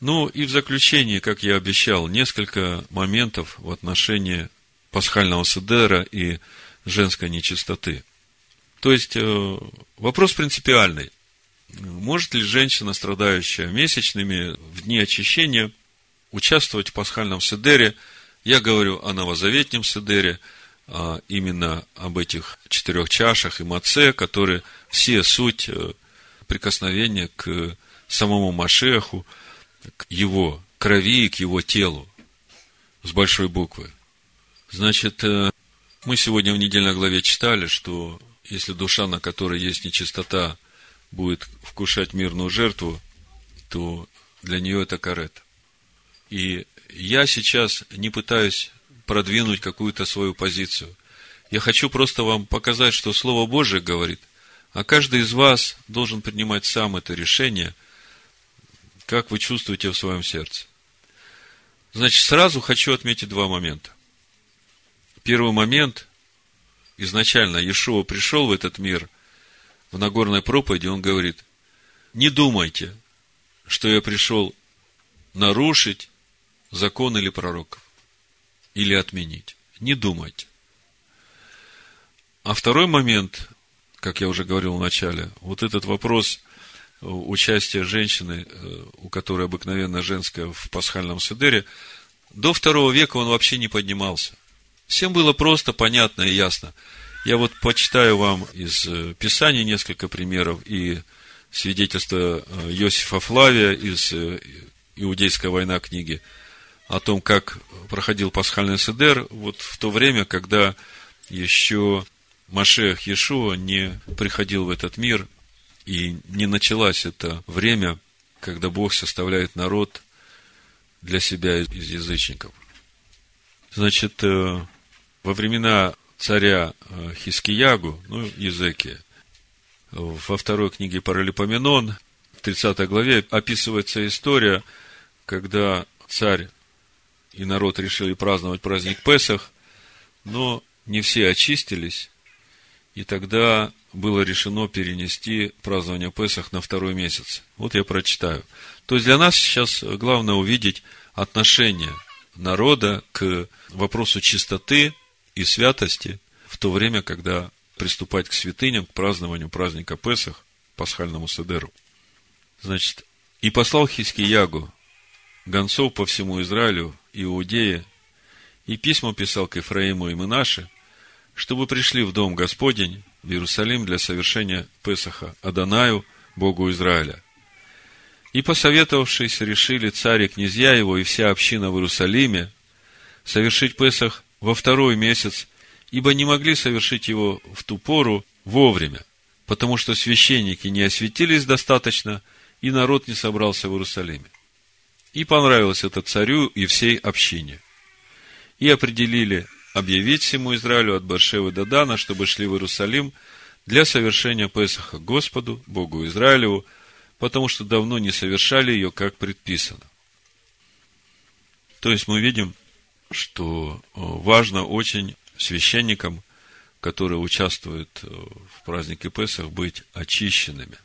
Ну и в заключение, как я обещал, несколько моментов в отношении пасхального седера и женской нечистоты. То есть, э, вопрос принципиальный. Может ли женщина, страдающая месячными в дни очищения, участвовать в пасхальном седере? Я говорю о новозаветнем седере, а именно об этих четырех чашах и маце, которые все суть э, прикосновения к самому Машеху, к его крови и к его телу с большой буквы. Значит, э, мы сегодня в недельной главе читали, что если душа, на которой есть нечистота, будет вкушать мирную жертву, то для нее это карет. И я сейчас не пытаюсь продвинуть какую-то свою позицию. Я хочу просто вам показать, что Слово Божие говорит, а каждый из вас должен принимать сам это решение, как вы чувствуете в своем сердце. Значит, сразу хочу отметить два момента. Первый момент, изначально Иешуа пришел в этот мир в Нагорной проповеди, он говорит, не думайте, что я пришел нарушить закон или пророков, или отменить. Не думайте. А второй момент, как я уже говорил в начале, вот этот вопрос участия женщины, э, у которой обыкновенно женская в пасхальном седере, до второго века он вообще не поднимался. Всем было просто, понятно и ясно. Я вот почитаю вам из э, Писания несколько примеров и свидетельства э, Иосифа Флавия из «Иудейская война» книги о том, как проходил пасхальный седер вот в то время, когда еще Машех Иешуа не приходил в этот мир, и не началось это время, когда Бог составляет народ для себя из язычников. Значит, э, во времена царя э, Хискиягу, ну, Езекия, во второй книге Паралипоменон, в 30 главе описывается история, когда царь и народ решили праздновать праздник Песах, но не все очистились, и тогда было решено перенести празднование Песах на второй месяц. Вот я прочитаю. То есть для нас сейчас главное увидеть отношение народа к вопросу чистоты и святости в то время, когда приступать к святыням, к празднованию праздника Песах, пасхальному седеру. Значит, и послал Хискиягу гонцов по всему Израилю, Иудее, и письма писал к Ефраиму и Минаше – чтобы пришли в дом Господень, в Иерусалим для совершения Песаха Адонаю, Богу Израиля. И, посоветовавшись, решили царь и князья его и вся община в Иерусалиме совершить Песах во второй месяц, ибо не могли совершить его в ту пору вовремя, потому что священники не осветились достаточно, и народ не собрался в Иерусалиме. И понравилось это царю и всей общине. И определили объявить всему Израилю от Баршевы до Дана, чтобы шли в Иерусалим для совершения Песаха Господу, Богу Израилеву, потому что давно не совершали ее, как предписано. То есть мы видим, что э, важно очень священникам, которые участвуют э, в празднике Песах, быть очищенными.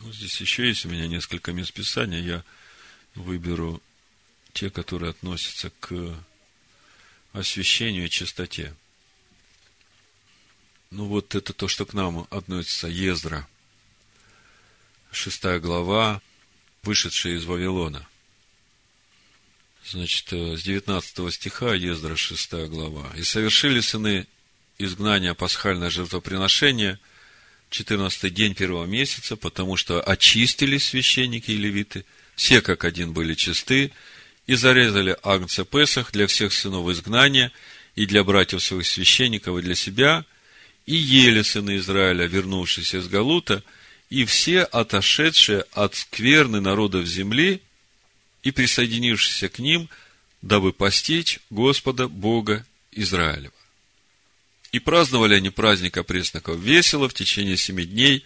Здесь еще есть у меня несколько мест Писания. Я выберу те, которые относятся к освящению и чистоте. Ну, вот это то, что к нам относится Ездра. Шестая глава, вышедшая из Вавилона. Значит, э, с 19 стиха Ездра, шестая глава. «И совершили сыны изгнания пасхальное жертвоприношение, 14 день первого месяца, потому что очистились священники и левиты, все как один были чисты, и зарезали агнца Песах для всех сынов изгнания, и для братьев своих священников, и для себя, и ели сыны Израиля, вернувшиеся из Галута, и все отошедшие от скверны народов земли и присоединившиеся к ним, дабы постичь Господа Бога Израилева. И праздновали они праздника пресноков весело в течение семи дней,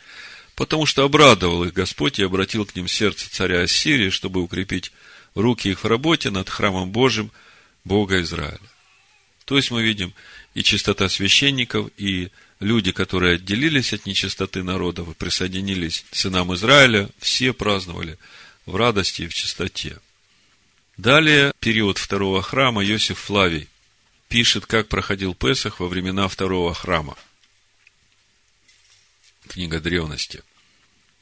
потому что обрадовал их Господь и обратил к ним сердце царя Ассирии, чтобы укрепить руки их в работе над храмом Божьим Бога Израиля. То есть мы видим и чистота священников, и люди, которые отделились от нечистоты народов и присоединились к сынам Израиля, все праздновали в радости и в чистоте. Далее, период второго храма, Иосиф Флавий пишет, как проходил Песах во времена второго храма. Книга древности.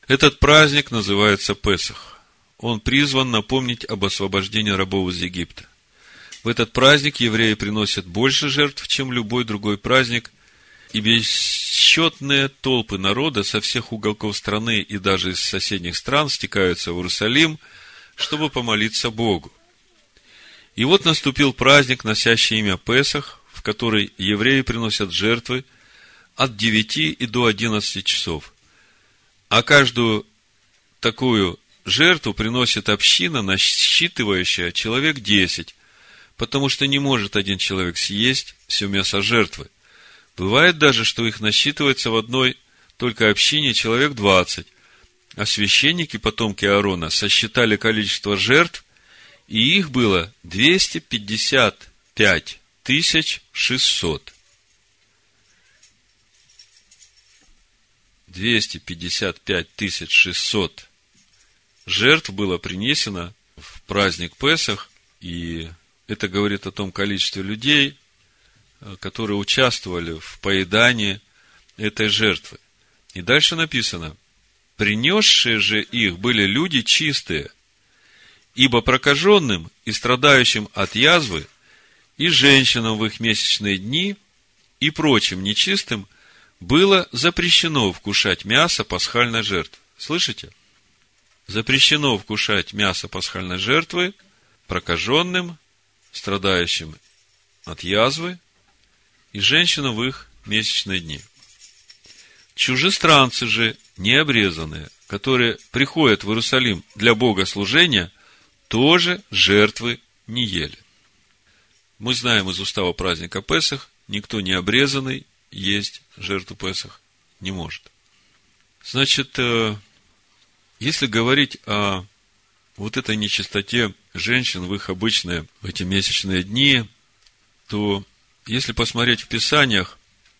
Этот праздник называется Песах. Он призван напомнить об освобождении рабов из Египта. В этот праздник евреи приносят больше жертв, чем любой другой праздник, и бесчетные толпы народа со всех уголков страны и даже из соседних стран стекаются в Иерусалим, чтобы помолиться Богу. И вот наступил праздник, носящий имя Песах, в который евреи приносят жертвы от 9 и до 11 часов. А каждую такую жертву приносит община, насчитывающая человек 10, потому что не может один человек съесть все мясо жертвы. Бывает даже, что их насчитывается в одной только общине человек 20, а священники, потомки Аарона, сосчитали количество жертв и их было 255 тысяч 600. 255 тысяч 600 жертв было принесено в праздник Песах, и это говорит о том количестве людей, которые участвовали в поедании этой жертвы. И дальше написано, принесшие же их были люди чистые, Ибо прокаженным и страдающим от язвы, и женщинам в их месячные дни, и прочим нечистым было запрещено вкушать мясо пасхальной жертвы. Слышите? Запрещено вкушать мясо пасхальной жертвы прокаженным, страдающим от язвы и женщинам в их месячные дни. Чужестранцы же, необрезанные, которые приходят в Иерусалим для богослужения, тоже жертвы не ели. Мы знаем из устава праздника Песах, никто не обрезанный есть жертву Песах не может. Значит, э, если говорить о вот этой нечистоте женщин в их обычные, в эти месячные дни, то если посмотреть в Писаниях,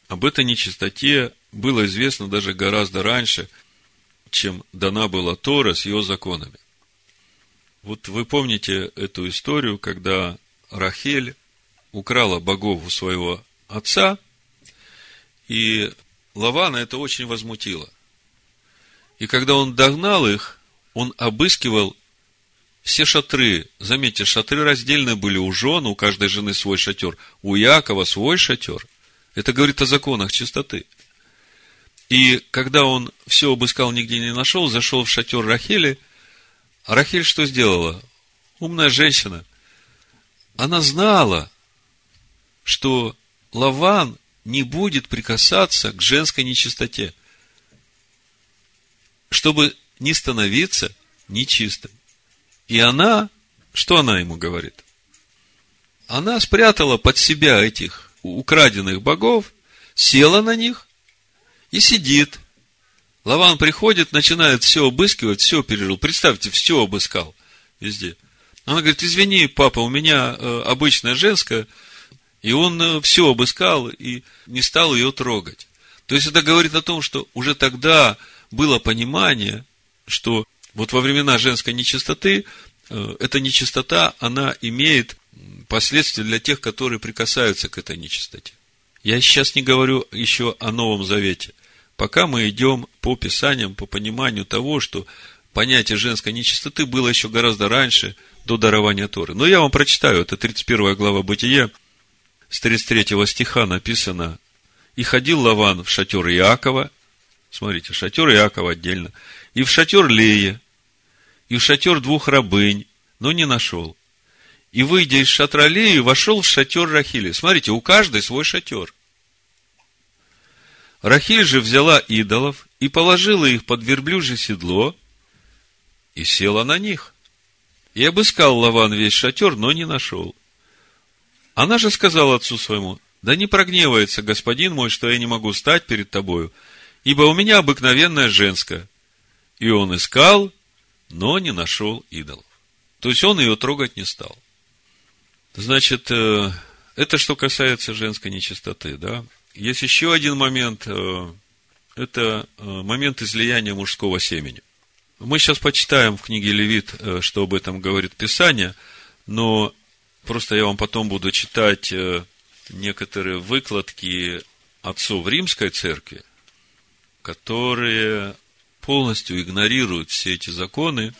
об этой нечистоте было известно даже гораздо раньше, чем дана была Тора с ее законами. Вот вы помните эту историю, когда Рахель украла богов у своего отца, и Лавана это очень возмутило. И когда он догнал их, он обыскивал все шатры. Заметьте, шатры раздельные были у жен, у каждой жены свой шатер, у Якова свой шатер. Это говорит о законах чистоты. И когда он все обыскал, нигде не нашел, зашел в шатер Рахели – а Рахиль что сделала? Умная женщина. Она знала, что Лаван не будет прикасаться к женской нечистоте, чтобы не становиться нечистым. И она, что она ему говорит? Она спрятала под себя этих украденных богов, села на них и сидит – Лаван приходит, начинает все обыскивать, все пережил. Представьте, все обыскал везде. Она говорит, извини, папа, у меня э, обычная женская, и он э, все обыскал и не стал ее трогать. То есть это говорит о том, что уже тогда было понимание, что вот во времена женской нечистоты, э, эта нечистота, она имеет последствия для тех, которые прикасаются к этой нечистоте. Я сейчас не говорю еще о Новом Завете пока мы идем по Писаниям, по пониманию того, что понятие женской нечистоты было еще гораздо раньше, до дарования Торы. Но я вам прочитаю, это 31 глава Бытия, с 33 стиха написано, «И ходил Лаван в шатер Иакова», смотрите, шатер Иакова отдельно, «и в шатер Лея, и в шатер двух рабынь, но не нашел. И, выйдя из шатра Леи, вошел в шатер Рахили». Смотрите, у каждой свой шатер. Рахиль же взяла идолов и положила их под верблюжье седло и села на них. И обыскал Лаван весь шатер, но не нашел. Она же сказала отцу своему, да не прогневается господин мой, что я не могу стать перед тобою, ибо у меня обыкновенная женская. И он искал, но не нашел идолов. То есть он ее трогать не стал. Значит, э, это что касается женской нечистоты, да? Есть еще один момент. Э, это э, момент излияния мужского семени. Мы сейчас почитаем в книге Левит, что об этом говорит Писание, но просто я вам потом буду читать некоторые выкладки отцов Римской церкви, которые полностью игнорируют все эти законы.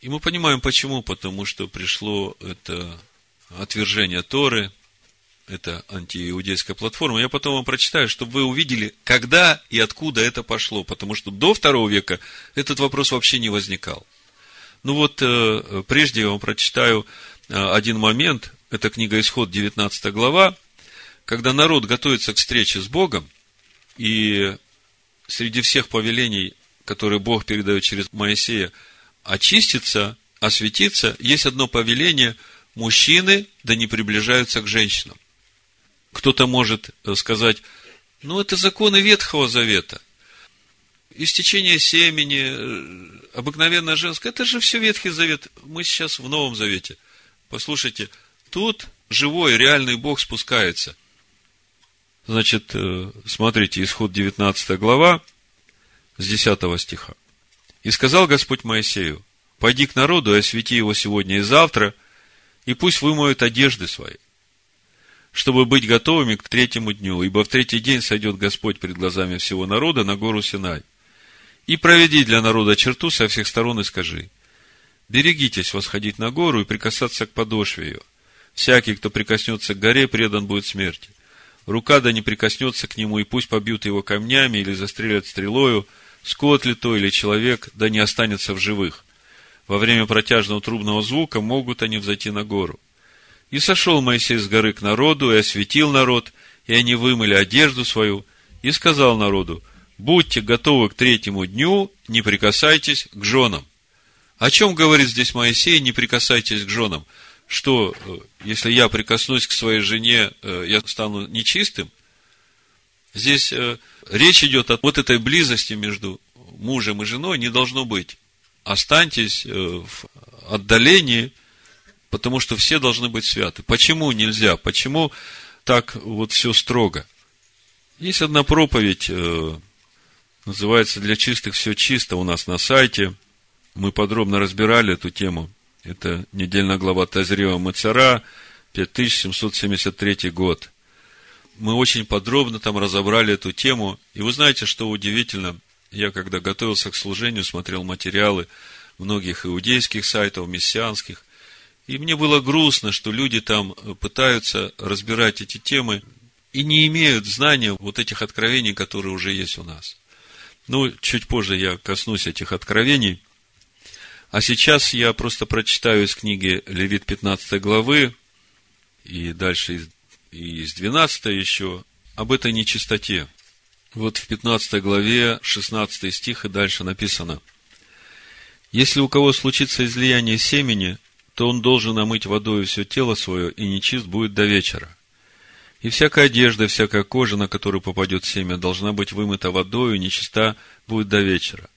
И мы понимаем почему, потому что пришло это отвержение Торы, это антииудейская платформа. Я потом вам прочитаю, чтобы вы увидели, когда и откуда это пошло, потому что до второго века этот вопрос вообще не возникал. Ну вот, э, прежде я вам прочитаю э, один момент, это книга Исход, 19 глава, когда народ готовится к встрече с Богом, и среди всех повелений, которые Бог передает через Моисея, очиститься, осветиться, есть одно повеление – мужчины да не приближаются к женщинам. Кто-то может э, сказать, ну, это законы Ветхого Завета. Истечение семени, э, обыкновенно женское, это же все Ветхий Завет. Мы сейчас в Новом Завете. Послушайте, тут живой, реальный Бог спускается. Значит, э, смотрите, исход 19 глава, с 10 стиха. «И сказал Господь Моисею, пойди к народу и освети его сегодня и завтра, и пусть вымоют одежды свои, чтобы быть готовыми к третьему дню, ибо в третий день сойдет Господь пред глазами всего народа на гору Синай. И проведи для народа черту со всех сторон и скажи, берегитесь восходить на гору и прикасаться к подошве ее. Всякий, кто прикоснется к горе, предан будет смерти. Рука да не прикоснется к нему, и пусть побьют его камнями или застрелят стрелою, скот ли то или человек, да не останется в живых. Во время протяжного трубного звука могут они взойти на гору. И сошел Моисей с горы к народу, и осветил народ, и они вымыли одежду свою, и сказал народу, будьте готовы к третьему дню, не прикасайтесь к женам. О чем говорит здесь Моисей, не прикасайтесь к женам? Что, э, если я прикоснусь к своей жене, э, я стану нечистым? Здесь э, речь идет о вот этой близости между мужем и женой не должно быть. Останьтесь в отдалении – потому что все должны быть святы. Почему нельзя? Почему так вот все строго? Есть одна проповедь, называется «Для чистых все чисто» у нас на сайте. Мы подробно разбирали эту тему. Это недельная глава Тазрева Мацара, 5773 год. Мы очень подробно там разобрали эту тему. И вы знаете, что удивительно, я когда готовился к служению, смотрел материалы многих иудейских сайтов, мессианских, и мне было грустно, что люди там пытаются разбирать эти темы и не имеют знания вот этих откровений, которые уже есть у нас. Ну, чуть позже я коснусь этих откровений. А сейчас я просто прочитаю из книги Левит 15 главы и дальше из, из 12 еще об этой нечистоте. Вот в 15 главе 16 стих и дальше написано. Если у кого случится излияние семени, то он должен омыть водой все тело свое, и нечист будет до вечера. И всякая одежда, всякая кожа, на которую попадет семя, должна быть вымыта водой, и нечиста будет до вечера.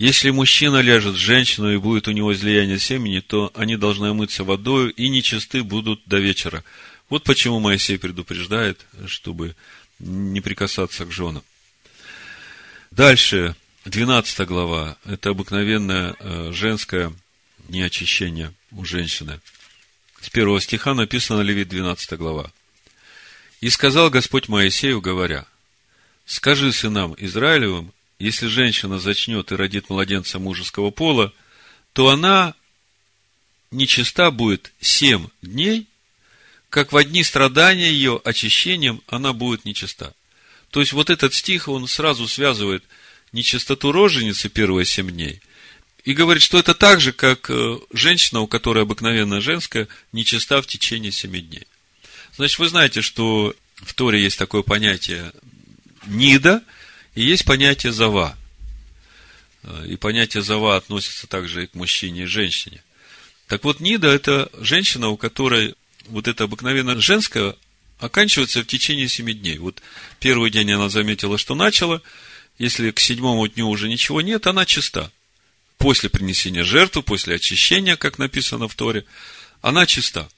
Если мужчина ляжет с женщиной, и будет у него излияние семени, то они должны омыться водою, и нечисты будут до вечера. Вот почему Моисей предупреждает, чтобы не прикасаться к женам. Дальше, 12 глава, это обыкновенное э, женское неочищение у женщины. С первого стиха написано Левит 12 глава. «И сказал Господь Моисею, говоря, «Скажи сынам Израилевым, если женщина зачнет и родит младенца мужеского пола, то она нечиста будет семь дней, как в одни страдания ее очищением она будет нечиста». То есть, вот этот стих, он сразу связывает нечистоту роженицы первые семь дней и говорит, что это так же, как э, женщина, у которой обыкновенно женская, нечиста в течение семи дней. Значит, вы знаете, что в Торе есть такое понятие нида, и есть понятие зава. И понятие зава относится также и к мужчине и женщине. Так вот, нида – это женщина, у которой вот это обыкновенно женское оканчивается в течение семи дней. Вот первый день она заметила, что начала, если к седьмому дню уже ничего нет, она чиста после принесения жертвы, после очищения, как написано в Торе, она чиста.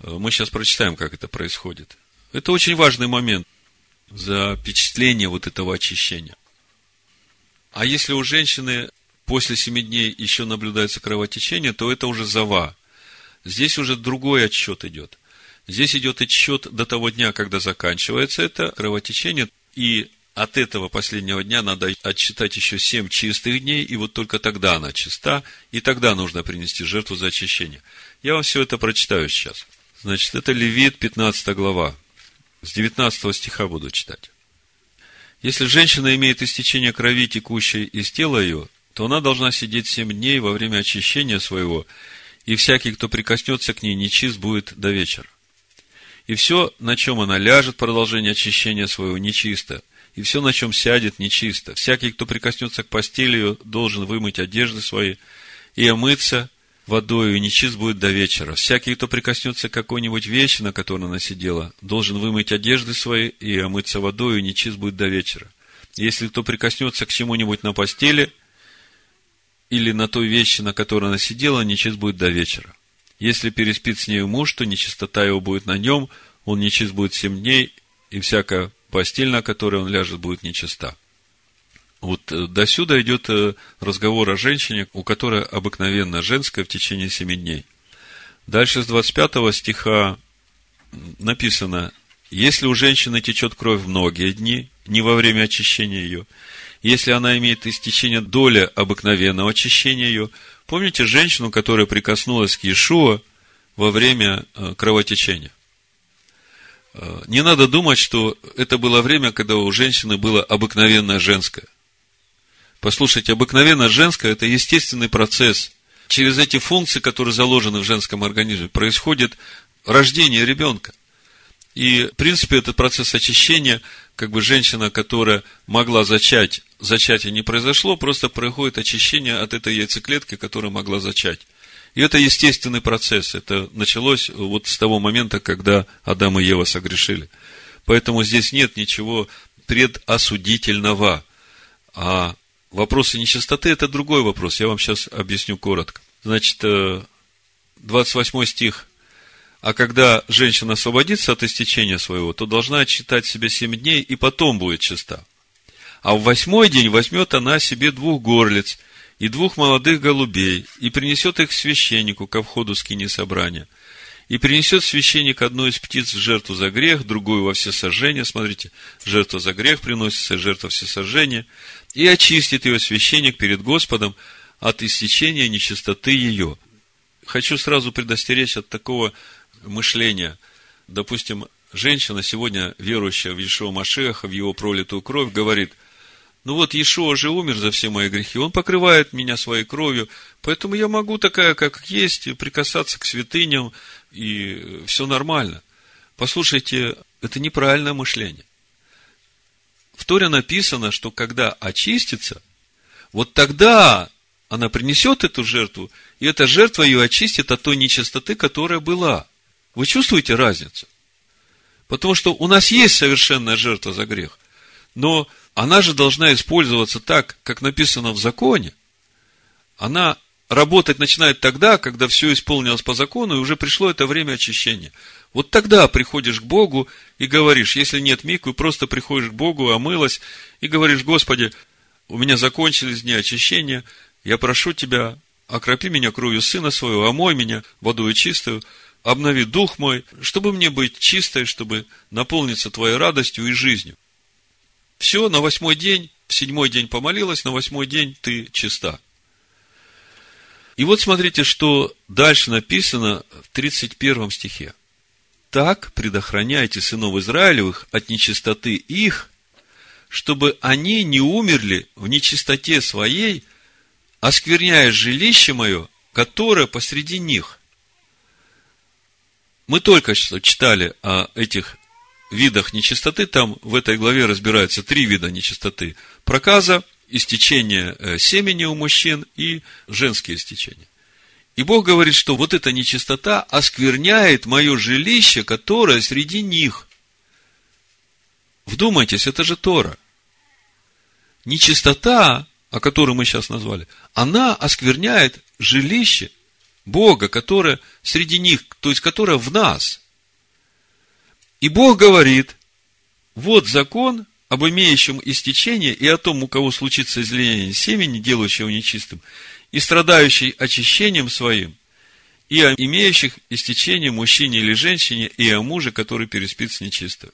Э, мы сейчас прочитаем, как это происходит. Это очень важный момент за впечатление вот этого очищения. А если у женщины после семи дней еще наблюдается кровотечение, то это уже зава. Здесь уже другой отсчет идет. Здесь идет отсчет до того дня, когда заканчивается это кровотечение, и от этого последнего дня надо отсчитать еще семь чистых дней, и вот только тогда она чиста, и тогда нужно принести жертву за очищение. Я вам все это прочитаю сейчас. Значит, это Левит, 15 глава. С 19 стиха буду читать. Если женщина имеет истечение крови, текущей из тела ее, то она должна сидеть семь дней во время очищения своего, и всякий, кто прикоснется к ней, нечист будет до вечера. И все, на чем она ляжет, продолжение очищения своего, нечисто. И все, на чем сядет, нечисто. Всякий, кто прикоснется к постели ее, должен вымыть одежды свои и омыться водою, и нечист будет до вечера. Всякий, кто прикоснется к какой-нибудь вещи, на которой она сидела, должен вымыть одежды свои и омыться водою, и нечист будет до вечера. Если кто прикоснется к чему-нибудь на постели или на той вещи, на которой она сидела, нечист будет до вечера. Если переспит с нею муж, то нечистота его будет на нем, он нечист будет семь дней, и всякая постель, на которой он ляжет, будет нечиста. Вот э, до сюда идет э, разговор о женщине, у которой обыкновенно женская в течение семи дней. Дальше с 25 стиха написано, если у женщины течет кровь многие дни, не во время очищения ее, если она имеет истечение доля обыкновенного очищения ее, помните женщину, которая прикоснулась к Иешуа во время э, кровотечения? Не надо думать, что это было время, когда у женщины было обыкновенное женское. Послушайте, обыкновенно женское – это естественный процесс. Через эти функции, которые заложены в женском организме, происходит рождение ребенка. И, в принципе, этот процесс очищения, как бы женщина, которая могла зачать, зачатие не произошло, просто происходит очищение от этой яйцеклетки, которая могла зачать. И это естественный процесс. Это началось вот с того момента, когда Адам и Ева согрешили. Поэтому здесь нет ничего предосудительного. А Вопросы нечистоты – это другой вопрос. Я вам сейчас объясню коротко. Значит, 28 э, стих. А когда женщина освободится от истечения своего, то должна отсчитать себе семь дней, и потом будет чиста. А в восьмой день возьмет она себе двух горлиц и двух молодых голубей, и принесет их священнику ко входу скини собрания. И принесет священник одну из птиц в жертву за грех, другую во всесожжение. Смотрите, жертва за грех приносится, жертва всесожжения и очистит ее священник перед Господом от истечения нечистоты ее. Хочу сразу предостеречь от такого мышления. Допустим, женщина, сегодня верующая в Иешуа Машеха, в его пролитую кровь, говорит, ну вот Иешуа же умер за все мои грехи, он покрывает меня своей кровью, поэтому я могу такая, как есть, прикасаться к святыням, и все нормально. Послушайте, это неправильное мышление в Торе написано, что когда очистится, вот тогда она принесет эту жертву, и эта жертва ее очистит от той нечистоты, которая была. Вы чувствуете разницу? Потому что у нас есть совершенная жертва за грех, но она же должна использоваться так, как написано в законе. Она работать начинает тогда, когда все исполнилось по закону, и уже пришло это время очищения. Вот тогда приходишь к Богу и говоришь, если нет миквы, просто приходишь к Богу, омылась, и говоришь, Господи, у меня закончились дни очищения, я прошу Тебя, окропи меня кровью Сына Своего, омой меня водой чистую, обнови дух мой, чтобы мне быть чистой, чтобы наполниться Твоей радостью и жизнью. Все, на восьмой день, в седьмой день помолилась, на восьмой день ты чиста. И вот смотрите, что дальше написано в 31 стихе. Так предохраняйте сынов Израилевых от нечистоты их, чтобы они не умерли в нечистоте своей, оскверняя жилище мое, которое посреди них. Мы только что читали о этих видах нечистоты, там в этой главе разбираются три вида нечистоты. Проказа, истечение э, семени у мужчин и женские истечения. И Бог говорит, что вот эта нечистота оскверняет мое жилище, которое среди них. Вдумайтесь, это же Тора. Нечистота, о которой мы сейчас назвали, она оскверняет жилище Бога, которое среди них, то есть которое в нас. И Бог говорит, вот закон, об имеющем истечение и о том, у кого случится излияние семени, делающего нечистым, и страдающий очищением своим, и о имеющих истечение мужчине или женщине, и о муже, который переспит с нечистым.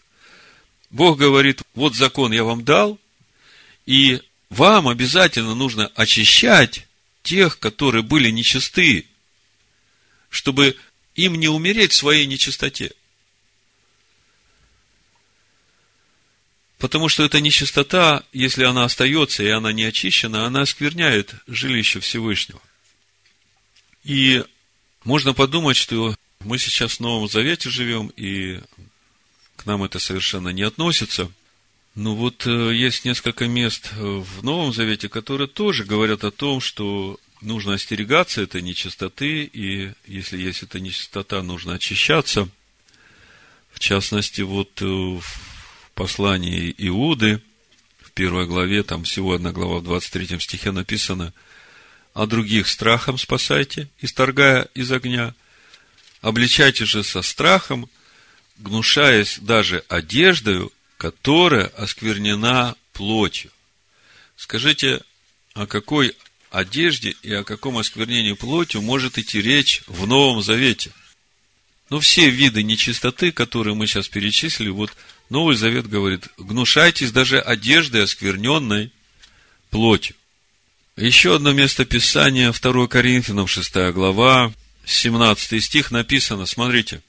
Бог говорит, вот закон я вам дал, и вам обязательно нужно очищать тех, которые были нечисты, чтобы им не умереть в своей нечистоте. Потому что эта нечистота, если она остается и она не очищена, она оскверняет жилище Всевышнего. И можно подумать, что мы сейчас в Новом Завете живем, и к нам это совершенно не относится. Но вот э, есть несколько мест в Новом Завете, которые тоже говорят о том, что нужно остерегаться этой нечистоты, и если есть эта нечистота, нужно очищаться. В частности, вот э, послании Иуды, в первой главе, там всего одна глава, в 23 стихе написано, «А других страхом спасайте, исторгая из огня, обличайте же со страхом, гнушаясь даже одеждою, которая осквернена плотью». Скажите, о какой одежде и о каком осквернении плотью может идти речь в Новом Завете? Ну, все виды нечистоты, которые мы сейчас перечислили, вот Новый Завет говорит, гнушайтесь даже одежды, оскверненной плотью. Еще одно место Писания, 2 Коринфянам, 6 глава, 17 стих написано, смотрите.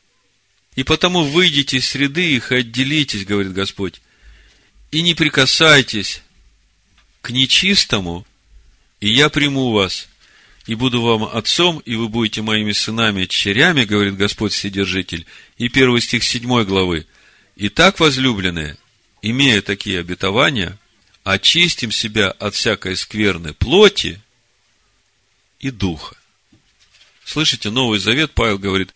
«И потому выйдите из среды их и отделитесь, говорит Господь, и не прикасайтесь к нечистому, и я приму вас, и буду вам отцом, и вы будете моими сынами и дочерями, говорит Господь Вседержитель. И первый стих седьмой главы – Итак, возлюбленные, имея такие обетования, очистим себя от всякой скверной плоти и духа. Слышите, Новый Завет, Павел говорит,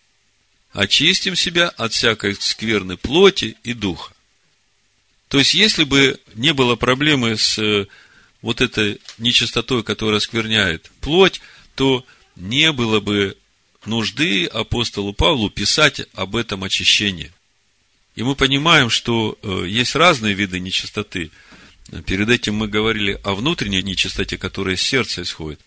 очистим себя от всякой скверной плоти и духа. То есть, если бы не было проблемы с э, вот этой нечистотой, которая оскверняет плоть, то не было бы нужды апостолу Павлу писать об этом очищении. И мы понимаем, что э, есть разные виды нечистоты. Перед этим мы говорили о внутренней нечистоте, которая из сердца исходит.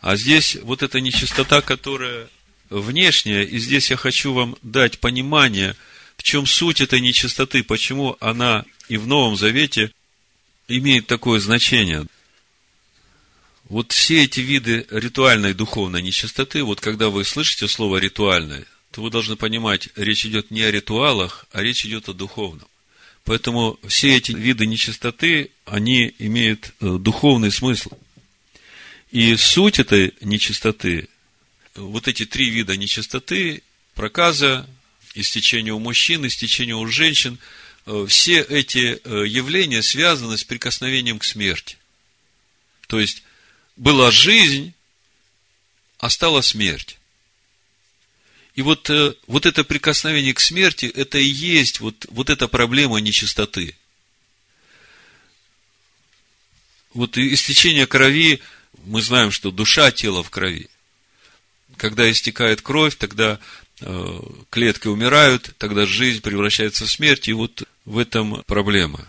А здесь вот эта нечистота, которая внешняя, и здесь я хочу вам дать понимание, в чем суть этой нечистоты, почему она и в Новом Завете имеет такое значение. Вот все эти виды ритуальной духовной нечистоты, вот когда вы слышите слово ритуальное, то вы должны понимать, речь идет не о ритуалах, а речь идет о духовном. Поэтому все эти виды нечистоты, они имеют э, духовный смысл. И суть этой нечистоты, вот эти три вида нечистоты, проказа, истечение у мужчин, истечение у женщин, э, все эти э, явления связаны с прикосновением к смерти. То есть, была жизнь, а стала смерть. И вот, э, вот это прикосновение к смерти, это и есть вот, вот эта проблема нечистоты. Вот истечение крови, мы знаем, что душа тела в крови. Когда истекает кровь, тогда э, клетки умирают, тогда жизнь превращается в смерть, и вот в этом проблема.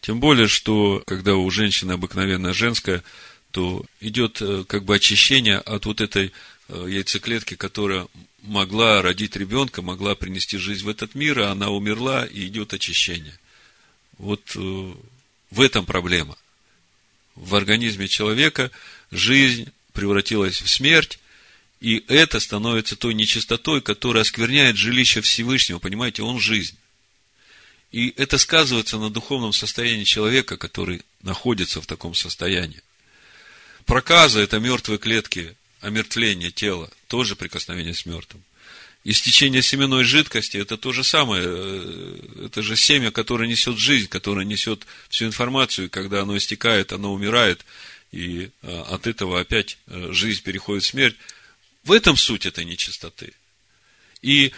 Тем более, что когда у женщины обыкновенно женская, то идет э, как бы очищение от вот этой яйцеклетки, которая могла родить ребенка, могла принести жизнь в этот мир, а она умерла, и идет очищение. Вот э, в этом проблема. В организме человека жизнь превратилась в смерть, и это становится той нечистотой, которая оскверняет жилище Всевышнего. Понимаете, он жизнь. И это сказывается на духовном состоянии человека, который находится в таком состоянии. Проказа – это мертвые клетки омертвление тела, тоже прикосновение с мертвым. Истечение семенной жидкости – это то же самое. Э, это же семя, которое несет жизнь, которое несет всю информацию. И когда оно истекает, оно умирает. И э, от этого опять э, жизнь переходит в смерть. В этом суть этой нечистоты. И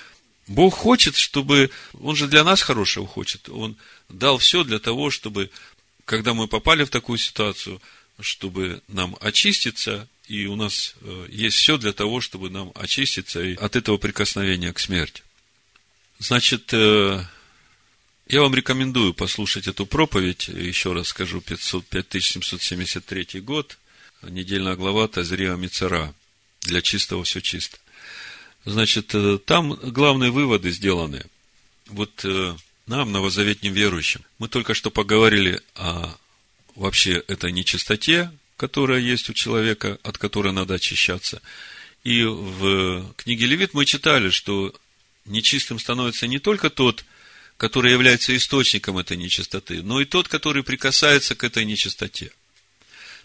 Бог хочет, чтобы... Он же для нас хорошего хочет. Он дал все для того, чтобы, когда мы попали в такую ситуацию, чтобы нам очиститься и у нас э, есть все для того, чтобы нам очиститься от этого прикосновения к смерти. Значит, э, Я вам рекомендую послушать эту проповедь. Еще раз скажу, 500, 5773 год, недельная глава Тазрия Мицара. Для чистого все чисто. Значит, э, там главные выводы сделаны. Вот нам, новозаветним верующим, мы только что поговорили о вообще этой нечистоте, которая есть у человека, от которой надо очищаться. И в книге Левит мы читали, что нечистым становится не только тот, который является источником этой нечистоты, но и тот, который прикасается к этой нечистоте.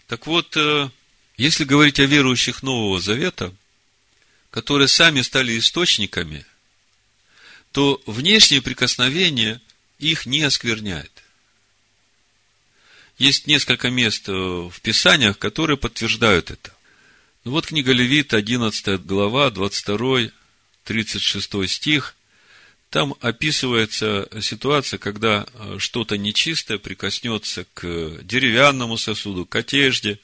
Так вот, э, если говорить о верующих Нового Завета, которые сами стали источниками, то внешнее прикосновение их не оскверняет. Есть несколько мест э, в Писаниях, которые подтверждают это. Ну вот книга Левит, 11 глава, 22, 36 стих. Там описывается ситуация, когда э, что-то нечистое прикоснется к деревянному сосуду, к одежде,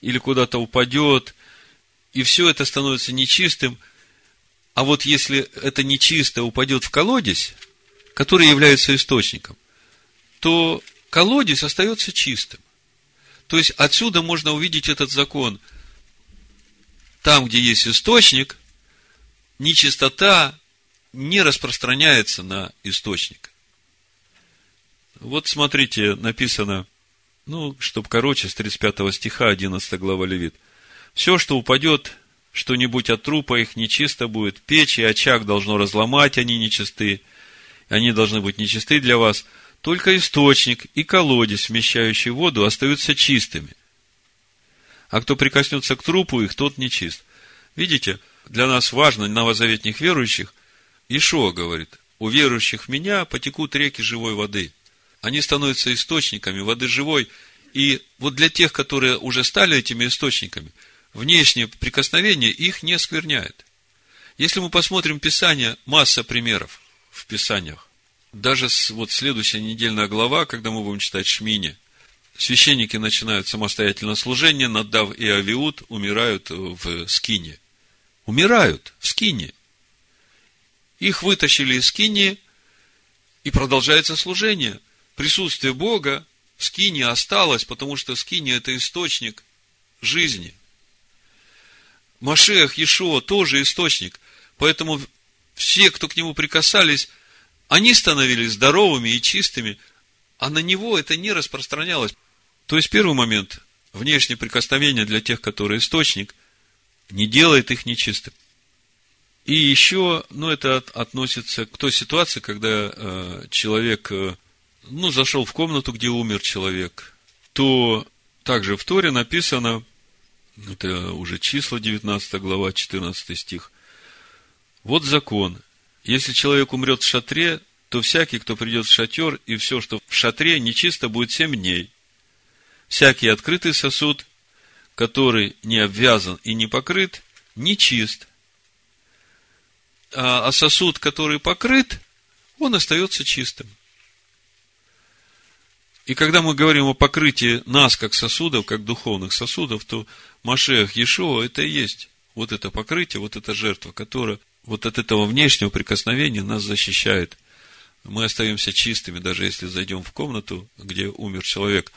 или куда-то упадет, и все это становится нечистым. А вот если это нечистое упадет в колодец, который является источником, то колодец остается чистым. То есть отсюда можно увидеть этот закон. Там, где есть источник, нечистота не распространяется на источник. Вот смотрите, написано, ну, чтобы короче, с 35 стиха, 11 глава Левит. Все, что упадет, что-нибудь от трупа их нечисто будет, печь и очаг должно разломать, они нечисты, они должны быть нечисты для вас – только источник и колодец, вмещающий воду, остаются чистыми. А кто прикоснется к трупу их, тот нечист. Видите, для нас важно, новозаветних верующих, Ишуа говорит, у верующих в меня потекут реки живой воды. Они становятся источниками воды живой. И вот для тех, которые уже стали этими источниками, внешнее прикосновение их не оскверняет. Если мы посмотрим Писание, масса примеров в Писаниях даже вот следующая недельная глава, когда мы будем читать Шмини, священники начинают самостоятельное служение, Надав и Авиуд умирают в скине. Умирают в скине. Их вытащили из скини, и продолжается служение. Присутствие Бога в скине осталось, потому что скини – это источник жизни. Машех, Иешуа тоже источник. Поэтому все, кто к нему прикасались, они становились здоровыми и чистыми, а на него это не распространялось. То есть, первый момент, внешнее прикосновение для тех, которые источник, не делает их нечистым. И еще, ну, это относится к той ситуации, когда э, человек, э, ну, зашел в комнату, где умер человек, то также в Торе написано, это уже числа, 19 глава, 14 стих, вот закон, если человек умрет в шатре, то всякий, кто придет в шатер, и все, что в шатре, нечисто будет семь дней. Всякий открытый сосуд, который не обвязан и не покрыт, нечист. А, а сосуд, который покрыт, он остается чистым. И когда мы говорим о покрытии нас, как сосудов, как духовных сосудов, то Машех Ешова это и есть вот это покрытие, вот эта жертва, которая вот от этого внешнего прикосновения нас защищает. Мы остаемся чистыми, даже если зайдем в комнату, где умер человек.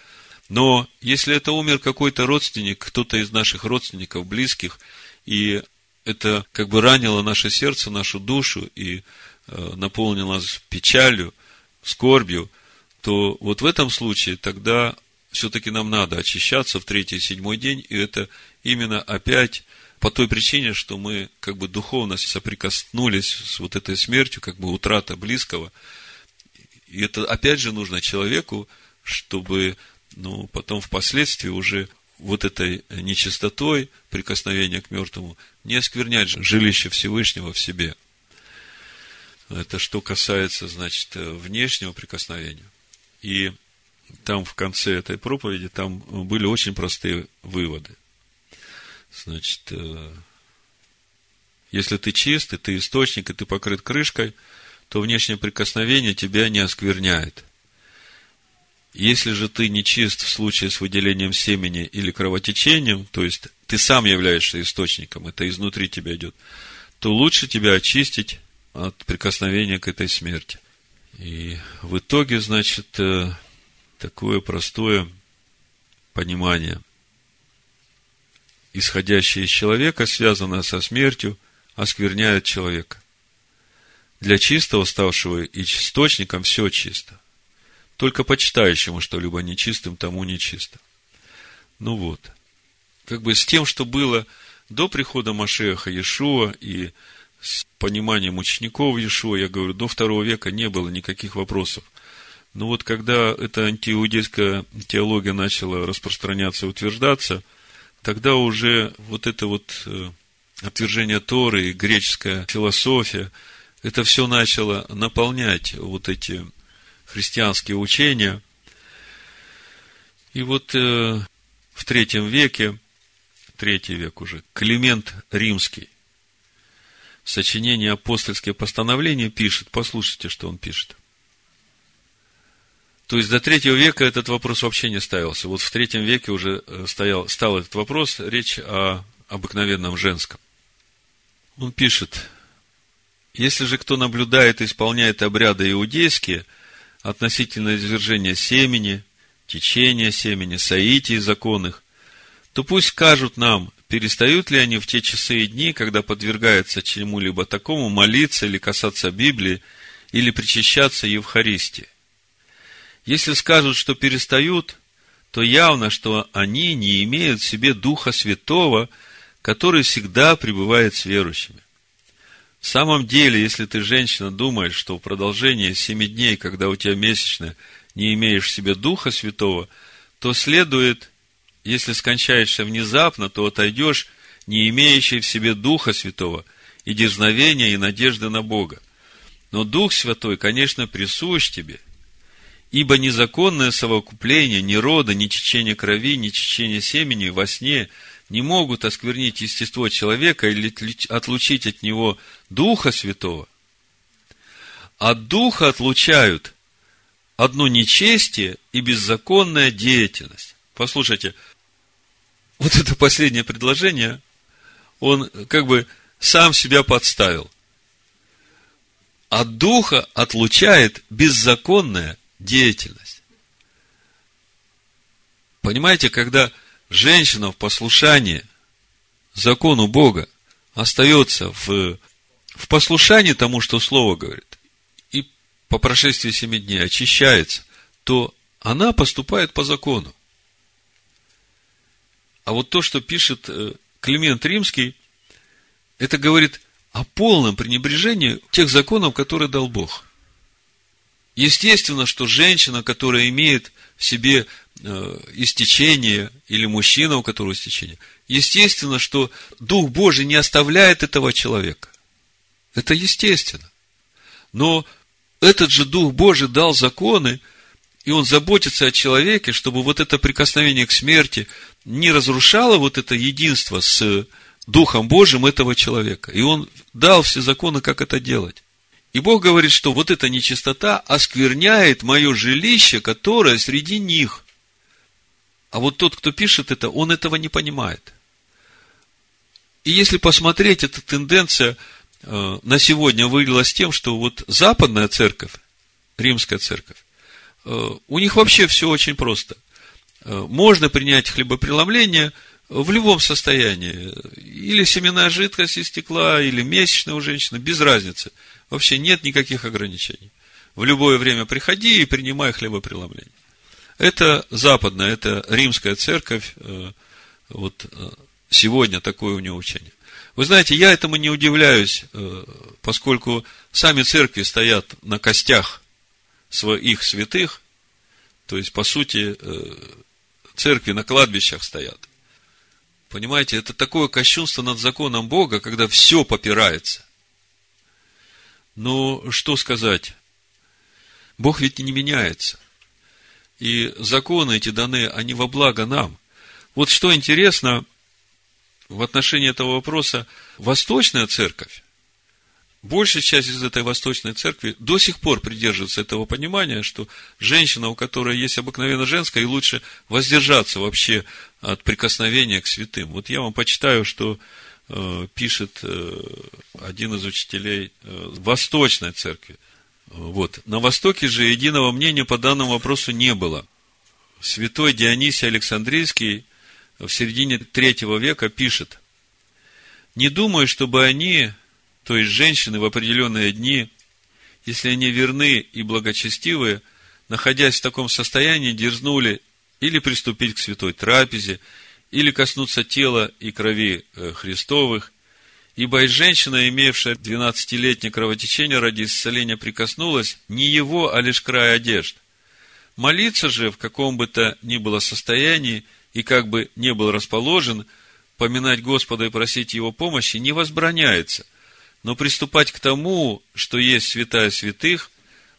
Но если это умер какой-то родственник, кто-то из наших родственников, близких, и это как бы ранило наше сердце, нашу душу и э, наполнило нас печалью, скорбью, то вот в этом случае тогда все-таки нам надо очищаться в третий седьмой день, и это именно опять по той причине, что мы как бы духовно соприкоснулись с вот этой смертью, как бы утрата близкого. И это опять же нужно человеку, чтобы ну, потом впоследствии уже вот этой нечистотой прикосновения к мертвому не осквернять жилище Всевышнего в себе. Это что касается, значит, внешнего прикосновения. И там в конце этой проповеди, там были очень простые выводы – Значит, э, если ты чист, и ты источник, и ты покрыт крышкой, то внешнее прикосновение тебя не оскверняет. Если же ты не чист в случае с выделением семени или кровотечением, то есть ты сам являешься источником, это изнутри тебя идет, то лучше тебя очистить от прикосновения к этой смерти. И в итоге, значит, э, такое простое понимание, исходящее из человека, связанное со смертью, оскверняет человека. Для чистого, ставшего и источником, все чисто. Только почитающему что-либо нечистым, тому нечисто. Ну вот. Как бы с тем, что было до прихода Машеха Иешуа и с пониманием учеников Иешуа, я говорю, до второго века не было никаких вопросов. Но вот когда эта антииудейская теология начала распространяться и утверждаться, тогда уже вот это вот э, отвержение Торы и греческая философия, это все начало наполнять вот эти христианские учения. И вот э, в третьем веке, третий век уже, Климент Римский, в сочинении «Апостольские постановления» пишет, послушайте, что он пишет. То есть до третьего века этот вопрос вообще не ставился. Вот в третьем веке уже э, стоял, стал этот вопрос, речь о обыкновенном женском. Он пишет, если же кто наблюдает и исполняет обряды иудейские относительно извержения семени, течения семени, соитий законных, то пусть скажут нам, перестают ли они в те часы и дни, когда подвергаются чему-либо такому молиться или касаться Библии, или причащаться Евхаристии. Если скажут, что перестают, то явно, что они не имеют в себе Духа Святого, который всегда пребывает с верующими. В самом деле, если ты, женщина, думаешь, что в продолжении семи дней, когда у тебя месячная, не имеешь в себе Духа Святого, то следует, если скончаешься внезапно, то отойдешь, не имеющий в себе Духа Святого, и дерзновения, и надежды на Бога. Но Дух Святой, конечно, присущ тебе, ибо незаконное совокупление ни рода, ни течение крови, ни течение семени во сне не могут осквернить естество человека или отлучить от него Духа Святого. От Духа отлучают одно нечестие и беззаконная деятельность. Послушайте, вот это последнее предложение, он как бы сам себя подставил. От духа отлучает беззаконная деятельность. Понимаете, когда женщина в послушании закону Бога остается в, в послушании тому, что Слово говорит, по прошествии семи дней очищается, то она поступает по закону. А вот то, что пишет э, Климент Римский, это говорит о полном пренебрежении тех законов, которые дал Бог. Естественно, что женщина, которая имеет в себе э, истечение, или мужчина, у которого истечение, естественно, что Дух Божий не оставляет этого человека. Это естественно. Но этот же Дух Божий дал законы, и он заботится о человеке, чтобы вот это прикосновение к смерти не разрушало вот это единство с Духом Божьим этого человека. И он дал все законы, как это делать. И Бог говорит, что вот эта нечистота оскверняет мое жилище, которое среди них. А вот тот, кто пишет это, он этого не понимает. И если посмотреть, эта тенденция – Э, на сегодня вылилось тем, что вот западная церковь, римская церковь, э, у них вообще все очень просто. Э, можно принять хлебопреломление в любом состоянии. Или семенная жидкость из стекла, или месячная у женщины, без разницы. Вообще нет никаких ограничений. В любое время приходи и принимай хлебопреломление. Это западная, это римская церковь. Вот сегодня такое у нее учение. Вы знаете, я этому не удивляюсь, э, поскольку сами церкви стоят на костях своих святых, то есть, по сути, э, церкви на кладбищах стоят. Понимаете, это такое кощунство над законом Бога, когда все попирается. Но что сказать? Бог ведь не меняется. И законы эти даны, они во благо нам. Вот что интересно – в отношении этого вопроса Восточная Церковь, большая часть из этой Восточной Церкви до сих пор придерживается этого понимания, что женщина, у которой есть обыкновенно женская, и лучше воздержаться вообще от прикосновения к святым. Вот я вам почитаю, что пишет э, один из учителей э, Восточной Церкви. Вот. На Востоке же единого мнения по данному вопросу не было. Святой Дионисий Александрийский в середине третьего века пишет, «Не думаю, чтобы они, то есть женщины в определенные дни, если они верны и благочестивые, находясь в таком состоянии, дерзнули или приступить к святой трапезе, или коснуться тела и крови э, Христовых, ибо и женщина, имевшая двенадцатилетнее кровотечение ради исцеления, прикоснулась не его, а лишь край одежд. Молиться же в каком бы то ни было состоянии и как бы не был расположен, поминать Господа и просить Его помощи не возбраняется, но приступать к тому, что есть святая святых,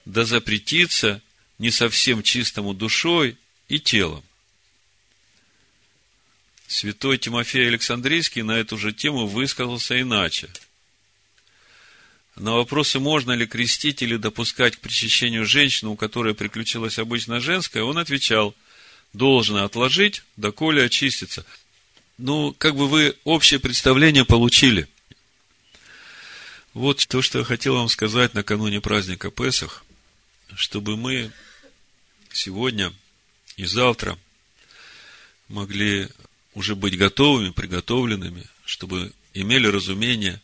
да запретиться не совсем чистому душой и телом. Святой Тимофей Александрийский на эту же тему высказался иначе. На вопросы, можно ли крестить или допускать к причащению женщину, у которой приключилась обычно женская, он отвечал, должно отложить, доколе очистится. Ну, как бы вы общее представление получили. Вот то, что я хотел вам сказать накануне праздника Песах, чтобы мы сегодня и завтра могли уже быть готовыми, приготовленными, чтобы имели разумение,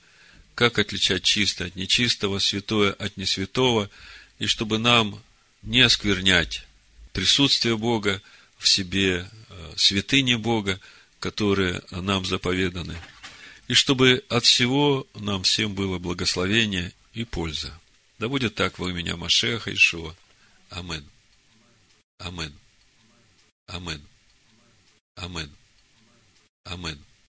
как отличать чистое от нечистого, святое от несвятого, и чтобы нам не осквернять присутствие Бога в себе, э, святыни Бога, которые нам заповеданы, и чтобы от всего нам всем было благословение и польза. Да будет так во имя Машеха Ишуа. Амин. Амин. Амин. Амин. Amen.